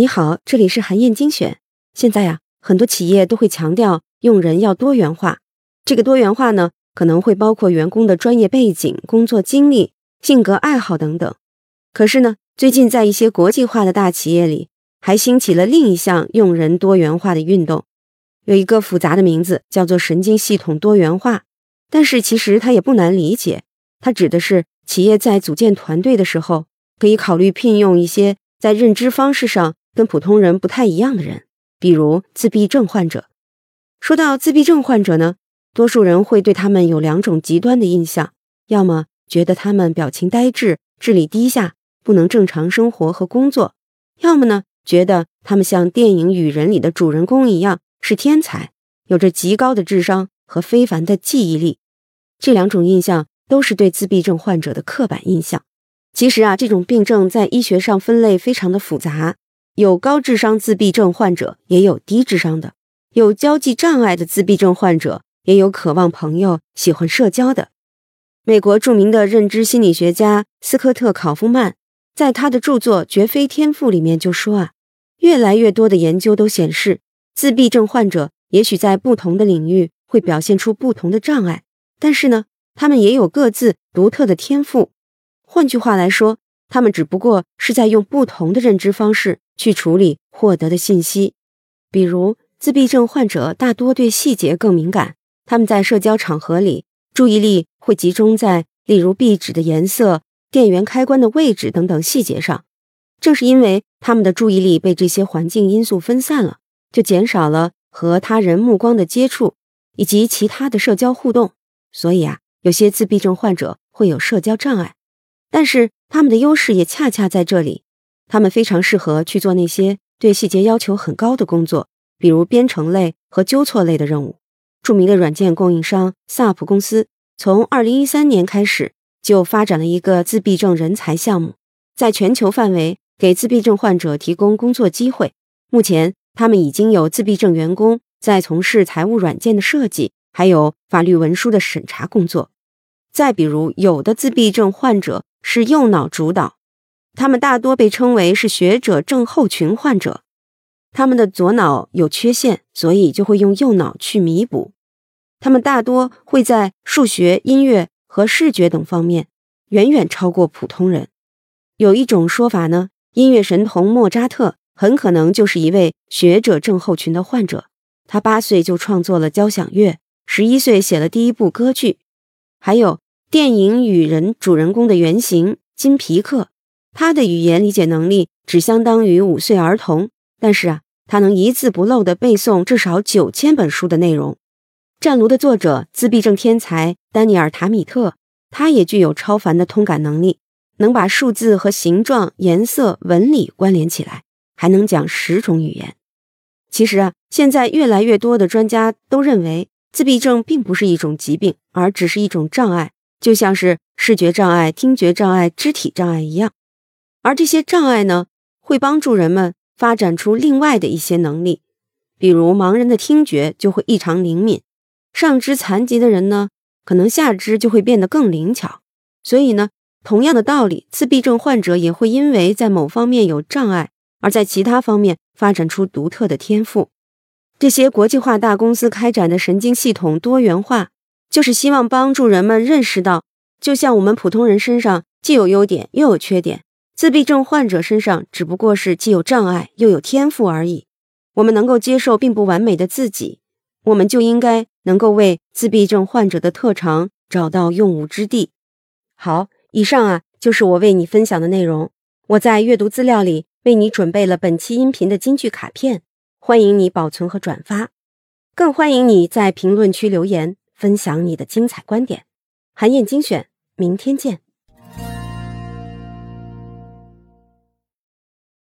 你好，这里是韩燕精选。现在呀，很多企业都会强调用人要多元化。这个多元化呢，可能会包括员工的专业背景、工作经历、性格爱好等等。可是呢，最近在一些国际化的大企业里，还兴起了另一项用人多元化的运动，有一个复杂的名字，叫做神经系统多元化。但是其实它也不难理解，它指的是企业在组建团队的时候，可以考虑聘用一些在认知方式上跟普通人不太一样的人，比如自闭症患者。说到自闭症患者呢，多数人会对他们有两种极端的印象：要么觉得他们表情呆滞、智力低下，不能正常生活和工作；要么呢，觉得他们像电影《雨人》里的主人公一样是天才，有着极高的智商和非凡的记忆力。这两种印象都是对自闭症患者的刻板印象。其实啊，这种病症在医学上分类非常的复杂，有高智商自闭症患者，也有低智商的；有交际障碍的自闭症患者，也有渴望朋友、喜欢社交的。美国著名的认知心理学家斯科特·考夫曼在他的著作《绝非天赋》里面就说啊，越来越多的研究都显示，自闭症患者也许在不同的领域会表现出不同的障碍。但是呢，他们也有各自独特的天赋。换句话来说，他们只不过是在用不同的认知方式去处理获得的信息。比如，自闭症患者大多对细节更敏感，他们在社交场合里注意力会集中在例如壁纸的颜色、电源开关的位置等等细节上。正是因为他们的注意力被这些环境因素分散了，就减少了和他人目光的接触以及其他的社交互动。所以啊，有些自闭症患者会有社交障碍，但是他们的优势也恰恰在这里，他们非常适合去做那些对细节要求很高的工作，比如编程类和纠错类的任务。著名的软件供应商萨普公司从二零一三年开始就发展了一个自闭症人才项目，在全球范围给自闭症患者提供工作机会。目前，他们已经有自闭症员工在从事财务软件的设计。还有法律文书的审查工作。再比如，有的自闭症患者是右脑主导，他们大多被称为是学者症候群患者。他们的左脑有缺陷，所以就会用右脑去弥补。他们大多会在数学、音乐和视觉等方面远远超过普通人。有一种说法呢，音乐神童莫扎特很可能就是一位学者症候群的患者。他八岁就创作了交响乐。十一岁写了第一部歌剧，还有电影《雨人》主人公的原型金皮克，他的语言理解能力只相当于五岁儿童，但是啊，他能一字不漏地背诵至少九千本书的内容。《战卢》的作者自闭症天才丹尼尔·塔米特，他也具有超凡的通感能力，能把数字和形状、颜色、纹理关联起来，还能讲十种语言。其实啊，现在越来越多的专家都认为。自闭症并不是一种疾病，而只是一种障碍，就像是视觉障碍、听觉障碍、肢体障碍一样。而这些障碍呢，会帮助人们发展出另外的一些能力，比如盲人的听觉就会异常灵敏，上肢残疾的人呢，可能下肢就会变得更灵巧。所以呢，同样的道理，自闭症患者也会因为在某方面有障碍，而在其他方面发展出独特的天赋。这些国际化大公司开展的神经系统多元化，就是希望帮助人们认识到，就像我们普通人身上既有优点又有缺点，自闭症患者身上只不过是既有障碍又有天赋而已。我们能够接受并不完美的自己，我们就应该能够为自闭症患者的特长找到用武之地。好，以上啊就是我为你分享的内容。我在阅读资料里为你准备了本期音频的金句卡片。欢迎你保存和转发，更欢迎你在评论区留言分享你的精彩观点。韩燕精选，明天见。